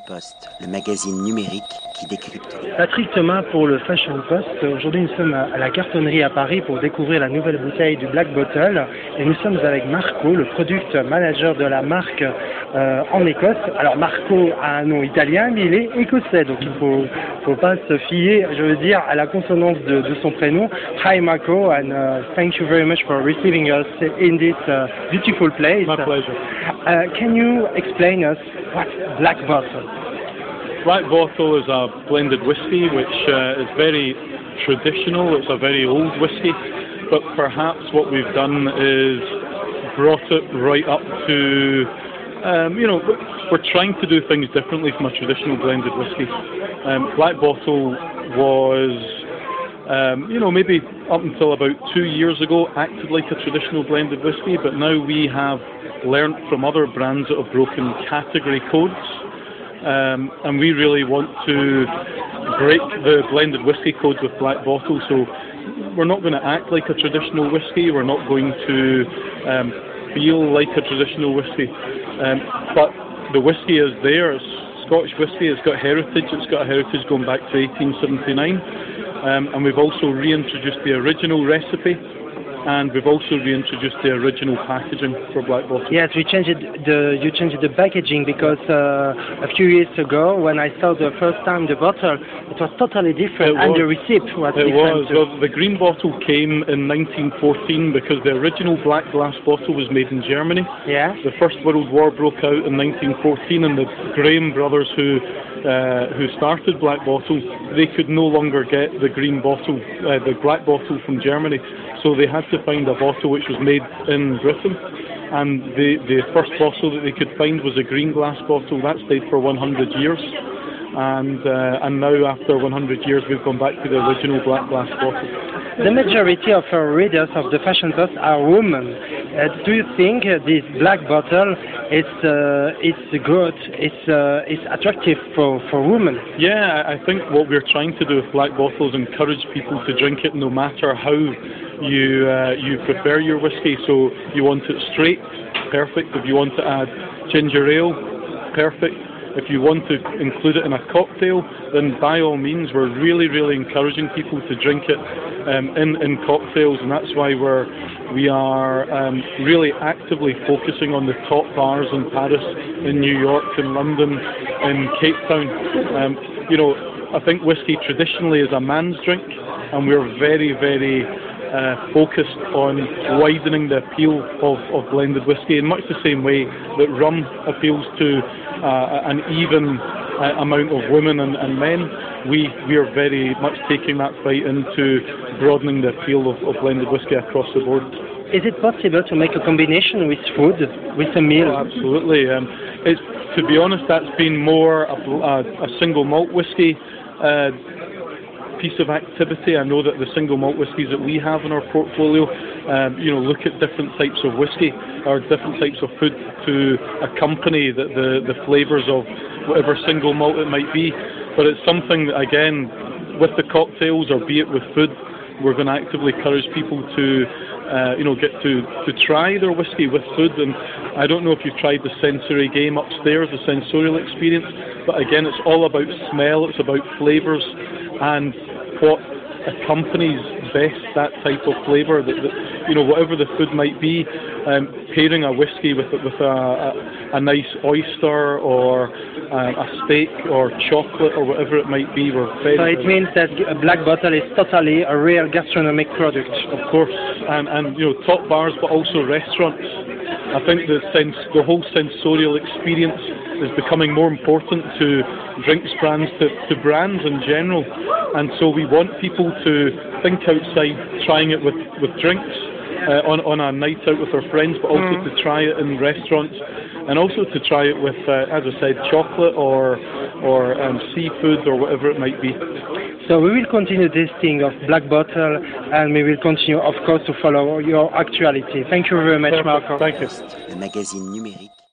Post, le magazine numérique qui décrypte. Patrick Thomas pour le Fashion Post. Aujourd'hui, nous sommes à la cartonnerie à Paris pour découvrir la nouvelle bouteille du Black Bottle. Et nous sommes avec Marco, le product manager de la marque euh, en Écosse. Alors, Marco a un nom italien, mais il est écossais. Donc, il ne faut, faut pas se fier, je veux dire, à la consonance de, de son prénom. Hi, Marco, and uh, thank you very much for receiving us in this uh, beautiful place. My pleasure. Uh, can you explain us what Black Bottle? Black Bottle is a blended whisky which uh, is very traditional. It's a very old whisky, but perhaps what we've done is brought it right up to, um, you know, we're trying to do things differently from a traditional blended whisky. Um, Black Bottle was, um, you know, maybe up until about two years ago acted like a traditional blended whisky, but now we have learnt from other brands that have broken category codes. Um, and we really want to break the blended whisky codes with Black Bottle. So we're not going to act like a traditional whisky. We're not going to um, feel like a traditional whisky. Um, but the whisky is there. It's Scottish whisky. It's got heritage. It's got a heritage going back to 1879. Um, and we've also reintroduced the original recipe and we've also reintroduced the original packaging for Black Bottle. Yes, we changed the you changed the packaging because uh, a few years ago when I saw the first time the bottle, it was totally different, It and was. the receipt was It different. was. Well, the green bottle came in 1914 because the original black glass bottle was made in Germany. yeah. The First World War broke out in 1914, and the Graham brothers, who uh, who started Black Bottle, they could no longer get the green bottle, uh, the black bottle from Germany, so they had to find a bottle which was made in Britain. And the the first bottle that they could find was a green glass bottle. That stayed for 100 years. And uh, and now after 100 years, we've gone back to the original black glass bottle. The majority of our readers of the Fashion Post are women. Uh, do you think uh, this black bottle is uh, is good? It's uh, it's attractive for for women? Yeah, I think what we're trying to do with Black bottles encourage people to drink it no matter how you uh, you prefer your whiskey. So you want it straight, perfect. If you want to add ginger ale, perfect. If you want to include it in a cocktail, then by all means, we're really, really encouraging people to drink it um, in in cocktails, and that's why we're we are um, really actively focusing on the top bars in Paris, in New York, in London, in Cape Town. Um, you know, I think whiskey traditionally is a man's drink, and we're very, very uh, focused on widening the appeal of, of blended whiskey in much the same way that rum appeals to an even uh, amount of women and, and men. We, we are very much taking that fight into broadening the appeal of, of blended whiskey across the board. Is it possible to make a combination with food, with a meal? Oh, absolutely. Um, it's, to be honest, that's been more a, a, a single malt whiskey uh, piece of activity. I know that the single malt whiskies that we have in our portfolio, um, you know, look at different types of whiskey or different types of food to accompany the, the, the flavours of whatever single malt it might be. But it's something that, again, with the cocktails or be it with food, we're going to actively encourage people to, uh, you know, get to, to try their whiskey with food. And I don't know if you've tried the sensory game upstairs, the sensorial experience, but again, it's all about smell, it's about flavours, and what accompanies best that type of flavour. That, that, you know, whatever the food might be, um, pairing a whiskey with with a, a, a nice oyster or uh, a steak or chocolate or whatever it might be, we're very. So it means that a black bottle is totally a real gastronomic product. of course, and, and you know top bars, but also restaurants. I think the sense, the whole sensorial experience is becoming more important to drinks brands, to, to brands in general, and so we want people to think outside trying it with, with drinks uh, on, on a night out with their friends, but also to try it in restaurants, and also to try it with, uh, as I said, chocolate or or um, seafood or whatever it might be. So we will continue testing of Black Bottle and we will continue, of course, to follow your actuality. Thank you very much, Marco. Thank you. Le magazine numérique